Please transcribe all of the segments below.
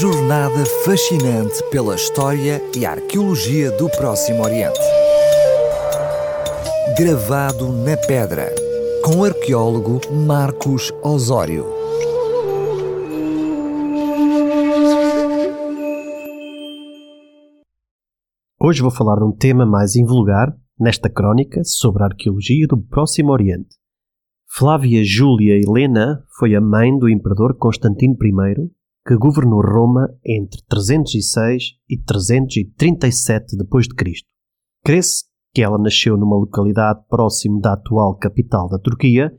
jornada fascinante pela história e arqueologia do Próximo Oriente. Gravado na pedra, com o arqueólogo Marcos Osório. Hoje vou falar de um tema mais invulgar nesta crónica sobre a arqueologia do Próximo Oriente. Flávia Júlia Helena foi a mãe do imperador Constantino I, que governou Roma entre 306 e 337 d.C. Crê-se que ela nasceu numa localidade próximo da atual capital da Turquia,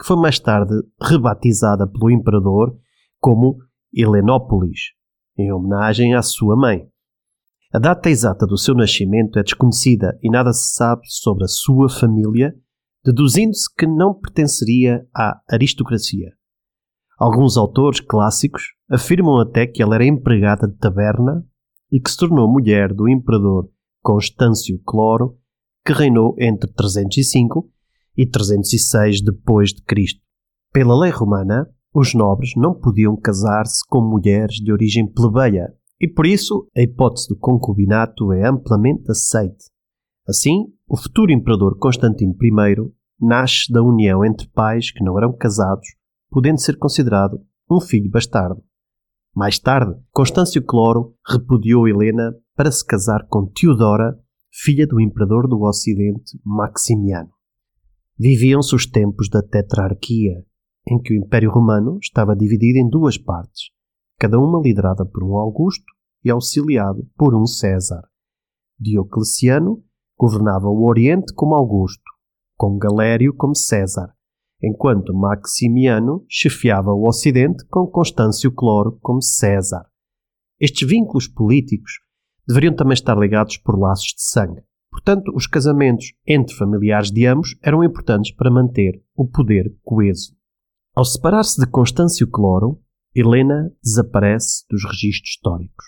que foi mais tarde rebatizada pelo imperador como Helenópolis, em homenagem à sua mãe. A data exata do seu nascimento é desconhecida e nada se sabe sobre a sua família, deduzindo-se que não pertenceria à aristocracia. Alguns autores clássicos afirmam até que ela era empregada de taberna e que se tornou mulher do imperador Constâncio Cloro, que reinou entre 305 e 306 depois de Cristo. Pela lei romana, os nobres não podiam casar-se com mulheres de origem plebeia e por isso a hipótese do concubinato é amplamente aceite. Assim, o futuro imperador Constantino I nasce da união entre pais que não eram casados podendo ser considerado um filho bastardo. Mais tarde, Constâncio Cloro repudiou Helena para se casar com Teodora, filha do imperador do Ocidente Maximiano. Viviam-se os tempos da tetrarquia, em que o Império Romano estava dividido em duas partes, cada uma liderada por um Augusto e auxiliado por um César. Diocleciano governava o Oriente como Augusto, com Galério como César, enquanto Maximiano chefiava o Ocidente com Constâncio Cloro como César. Estes vínculos políticos deveriam também estar ligados por laços de sangue. Portanto, os casamentos entre familiares de ambos eram importantes para manter o poder coeso. Ao separar-se de Constâncio Cloro, Helena desaparece dos registros históricos.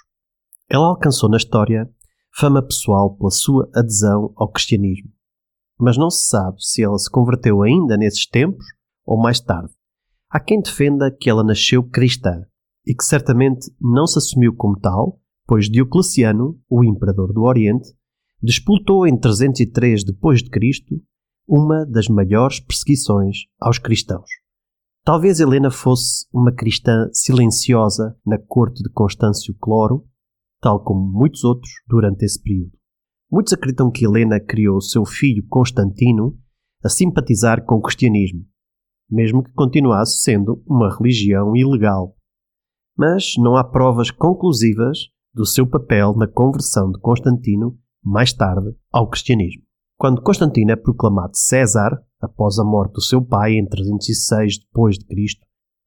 Ela alcançou na história fama pessoal pela sua adesão ao cristianismo mas não se sabe se ela se converteu ainda nesses tempos ou mais tarde. Há quem defenda que ela nasceu cristã e que certamente não se assumiu como tal, pois Diocleciano, o imperador do Oriente, despoltou em 303 d.C. uma das maiores perseguições aos cristãos. Talvez Helena fosse uma cristã silenciosa na corte de Constâncio Cloro, tal como muitos outros durante esse período. Muitos acreditam que Helena criou seu filho Constantino a simpatizar com o cristianismo, mesmo que continuasse sendo uma religião ilegal. Mas não há provas conclusivas do seu papel na conversão de Constantino mais tarde ao cristianismo. Quando Constantino é proclamado César, após a morte do seu pai em 306 d.C.,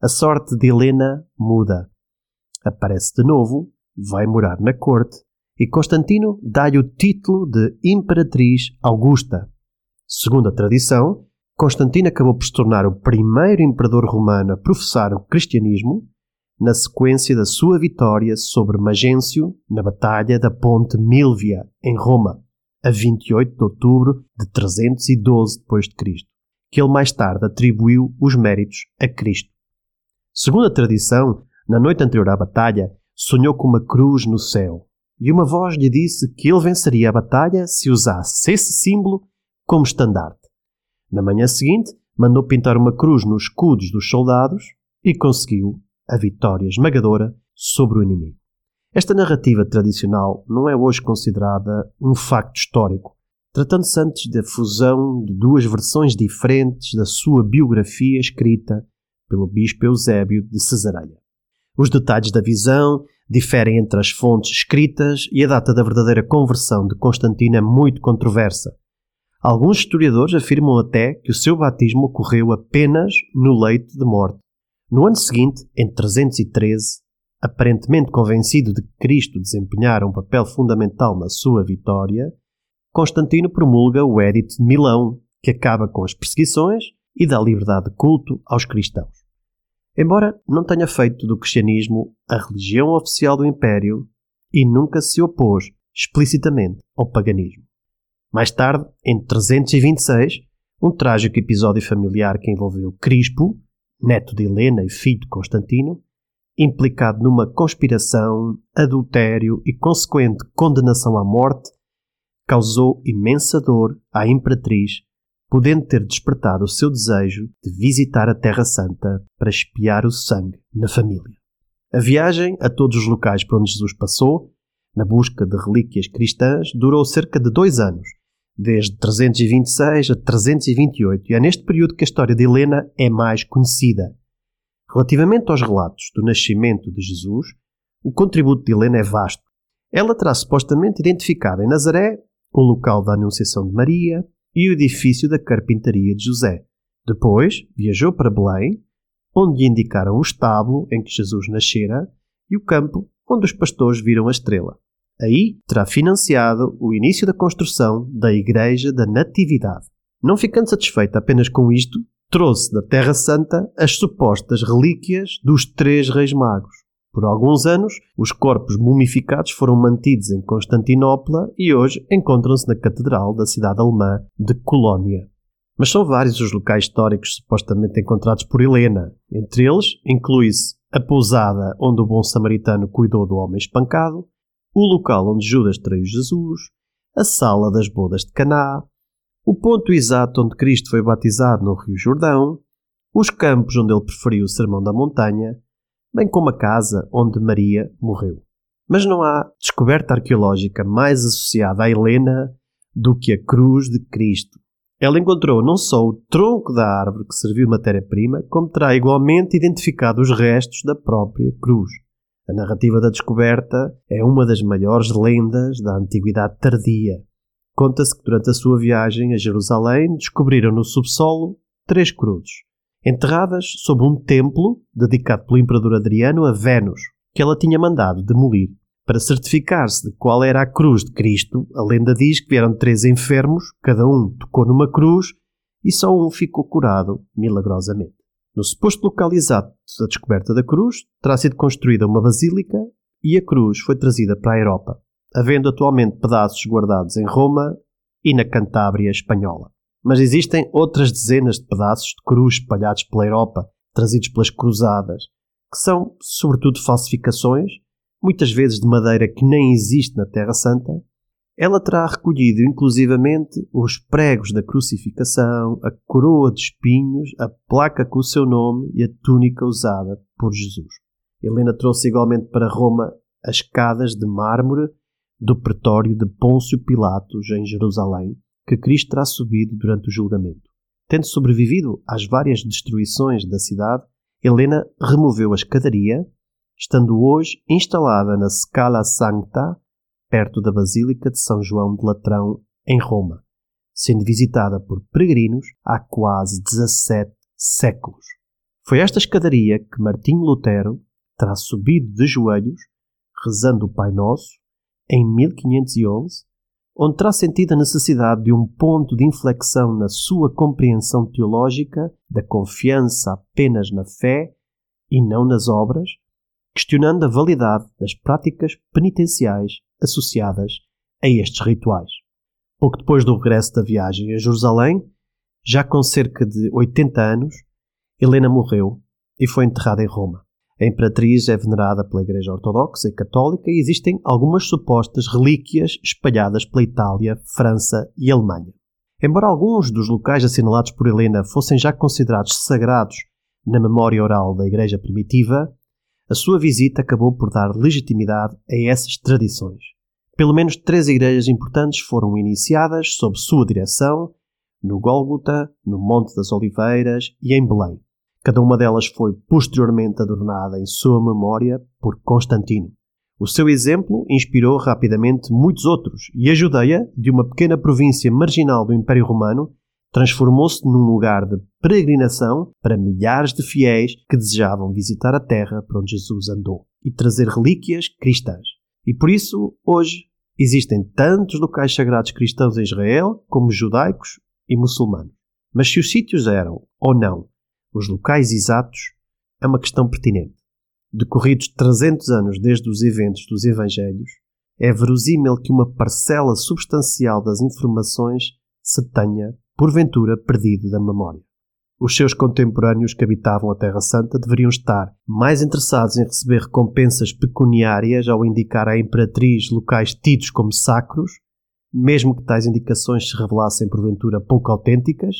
a sorte de Helena muda. Aparece de novo, vai morar na corte e Constantino dá-lhe o título de Imperatriz Augusta. Segundo a tradição, Constantino acabou por se tornar o primeiro imperador romano a professar o cristianismo na sequência da sua vitória sobre Magêncio na Batalha da Ponte Milvia, em Roma, a 28 de outubro de 312 d.C., que ele mais tarde atribuiu os méritos a Cristo. Segundo a tradição, na noite anterior à batalha, sonhou com uma cruz no céu, e uma voz lhe disse que ele venceria a batalha se usasse esse símbolo como estandarte. Na manhã seguinte, mandou pintar uma cruz nos escudos dos soldados e conseguiu a vitória esmagadora sobre o inimigo. Esta narrativa tradicional não é hoje considerada um facto histórico, tratando-se antes da fusão de duas versões diferentes da sua biografia escrita pelo bispo Eusébio de Cesareia. Os detalhes da visão diferem entre as fontes escritas e a data da verdadeira conversão de Constantino é muito controversa. Alguns historiadores afirmam até que o seu batismo ocorreu apenas no leito de morte. No ano seguinte, em 313, aparentemente convencido de que Cristo desempenhara um papel fundamental na sua vitória, Constantino promulga o Edito de Milão, que acaba com as perseguições e dá liberdade de culto aos cristãos. Embora não tenha feito do cristianismo a religião oficial do Império e nunca se opôs explicitamente ao paganismo. Mais tarde, em 326, um trágico episódio familiar que envolveu Crispo, neto de Helena e filho de Constantino, implicado numa conspiração, adultério e consequente condenação à morte, causou imensa dor à imperatriz, podendo ter despertado o seu desejo de visitar a Terra Santa para espiar o sangue na família. A viagem a todos os locais por onde Jesus passou, na busca de relíquias cristãs, durou cerca de dois anos, desde 326 a 328, e é neste período que a história de Helena é mais conhecida. Relativamente aos relatos do nascimento de Jesus, o contributo de Helena é vasto. Ela terá supostamente identificado em Nazaré o local da Anunciação de Maria e o edifício da carpintaria de José. Depois viajou para Belém, onde lhe indicaram o estábulo em que Jesus nascera e o campo onde os pastores viram a estrela. Aí terá financiado o início da construção da Igreja da Natividade. Não ficando satisfeita apenas com isto, trouxe da Terra Santa as supostas relíquias dos três reis magos. Por alguns anos, os corpos mumificados foram mantidos em Constantinopla e hoje encontram-se na Catedral da cidade alemã de Colónia. Mas são vários os locais históricos supostamente encontrados por Helena. Entre eles, inclui-se a pousada onde o bom samaritano cuidou do homem espancado, o local onde Judas traiu Jesus, a sala das bodas de Caná, o ponto exato onde Cristo foi batizado no Rio Jordão, os campos onde ele preferiu o Sermão da Montanha, bem como a casa onde Maria morreu. Mas não há descoberta arqueológica mais associada a Helena do que a cruz de Cristo. Ela encontrou não só o tronco da árvore que serviu matéria-prima, como terá igualmente identificado os restos da própria cruz. A narrativa da descoberta é uma das maiores lendas da Antiguidade Tardia. Conta-se que durante a sua viagem a Jerusalém descobriram no subsolo três cruzes, enterradas sob um templo dedicado pelo imperador Adriano a Vênus, que ela tinha mandado demolir. Para certificar-se de qual era a cruz de Cristo, a lenda diz que vieram três enfermos, cada um tocou numa cruz e só um ficou curado milagrosamente. No suposto local exato da descoberta da cruz, terá sido construída uma basílica e a cruz foi trazida para a Europa, havendo atualmente pedaços guardados em Roma e na Cantábria espanhola. Mas existem outras dezenas de pedaços de cruz espalhados pela Europa, trazidos pelas cruzadas, que são, sobretudo, falsificações, muitas vezes de madeira que nem existe na Terra Santa, ela terá recolhido inclusivamente os pregos da crucificação, a coroa de espinhos, a placa com o seu nome e a túnica usada por Jesus. Helena trouxe igualmente para Roma as escadas de mármore do pretório de Pôncio Pilatos em Jerusalém, que Cristo terá subido durante o julgamento. Tendo sobrevivido às várias destruições da cidade, Helena removeu a escadaria, estando hoje instalada na Scala Sancta, perto da Basílica de São João de Latrão, em Roma, sendo visitada por peregrinos há quase 17 séculos. Foi esta escadaria que Martinho Lutero terá subido de joelhos, rezando o Pai Nosso, em 1511, onde terá sentido a necessidade de um ponto de inflexão na sua compreensão teológica da confiança apenas na fé e não nas obras, questionando a validade das práticas penitenciais associadas a estes rituais. Pouco depois do regresso da viagem a Jerusalém, já com cerca de 80 anos, Helena morreu e foi enterrada em Roma. A imperatriz é venerada pela Igreja Ortodoxa e Católica e existem algumas supostas relíquias espalhadas pela Itália, França e Alemanha. Embora alguns dos locais assinalados por Helena fossem já considerados sagrados na memória oral da Igreja primitiva, a sua visita acabou por dar legitimidade a essas tradições. Pelo menos três igrejas importantes foram iniciadas sob sua direção, no Gólgota, no Monte das Oliveiras e em Belém. Cada uma delas foi posteriormente adornada em sua memória por Constantino. O seu exemplo inspirou rapidamente muitos outros, e a Judeia, de uma pequena província marginal do Império Romano, transformou-se num lugar de peregrinação para milhares de fiéis que desejavam visitar a terra por onde Jesus andou e trazer relíquias cristãs. E por isso, hoje, existem tantos locais sagrados cristãos em Israel como judaicos e muçulmanos. Mas se os sítios eram, ou não, os locais exatos, é uma questão pertinente. Decorridos 300 anos desde os eventos dos Evangelhos, é verosímil que uma parcela substancial das informações se tenha porventura perdido da memória. Os seus contemporâneos que habitavam a Terra Santa deveriam estar mais interessados em receber recompensas pecuniárias ao indicar à imperatriz locais tidos como sacros, mesmo que tais indicações se revelassem porventura pouco autênticas,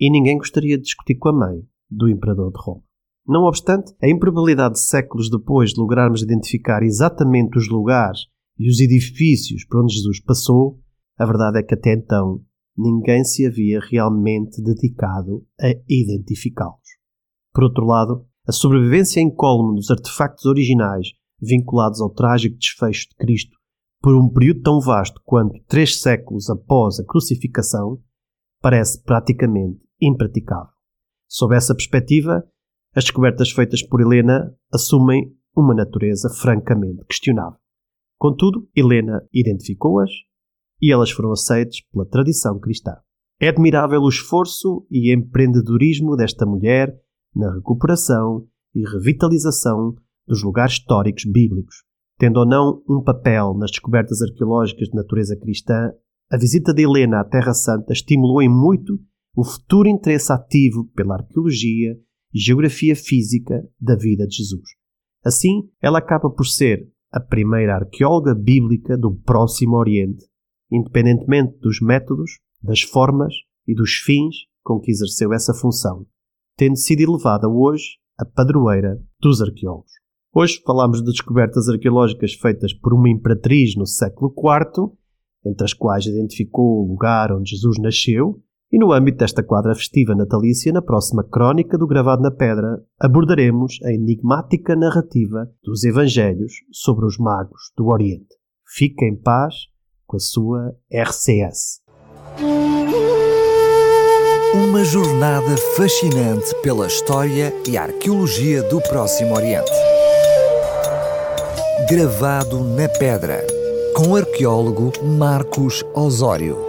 e ninguém gostaria de discutir com a mãe do imperador de Roma. Não obstante, a improbabilidade de séculos depois de lograrmos identificar exatamente os lugares e os edifícios por onde Jesus passou, a verdade é que até então ninguém se havia realmente dedicado a identificá-los. Por outro lado, a sobrevivência incólume dos artefactos originais vinculados ao trágico desfecho de Cristo por um período tão vasto quanto três séculos após a crucificação parece praticamente impraticável. Sob essa perspectiva, as descobertas feitas por Helena assumem uma natureza francamente questionável. Contudo, Helena identificou-as e elas foram aceitas pela tradição cristã. É admirável o esforço e empreendedorismo desta mulher na recuperação e revitalização dos lugares históricos bíblicos. Tendo ou não um papel nas descobertas arqueológicas de natureza cristã, a visita de Helena à Terra Santa estimulou em muito o futuro interesse ativo pela arqueologia e geografia física da vida de Jesus. Assim, ela acaba por ser a primeira arqueóloga bíblica do Próximo Oriente independentemente dos métodos, das formas e dos fins com que exerceu essa função, tendo sido elevada hoje a padroeira dos arqueólogos. Hoje falamos de descobertas arqueológicas feitas por uma imperatriz no século IV, entre as quais identificou o lugar onde Jesus nasceu, e no âmbito desta quadra festiva natalícia, na próxima crónica do Gravado na Pedra, abordaremos a enigmática narrativa dos Evangelhos sobre os magos do Oriente. Fique em paz com a sua RCS. Uma jornada fascinante pela história e arqueologia do Próximo Oriente. Gravado na pedra, com o arqueólogo Marcos Osório.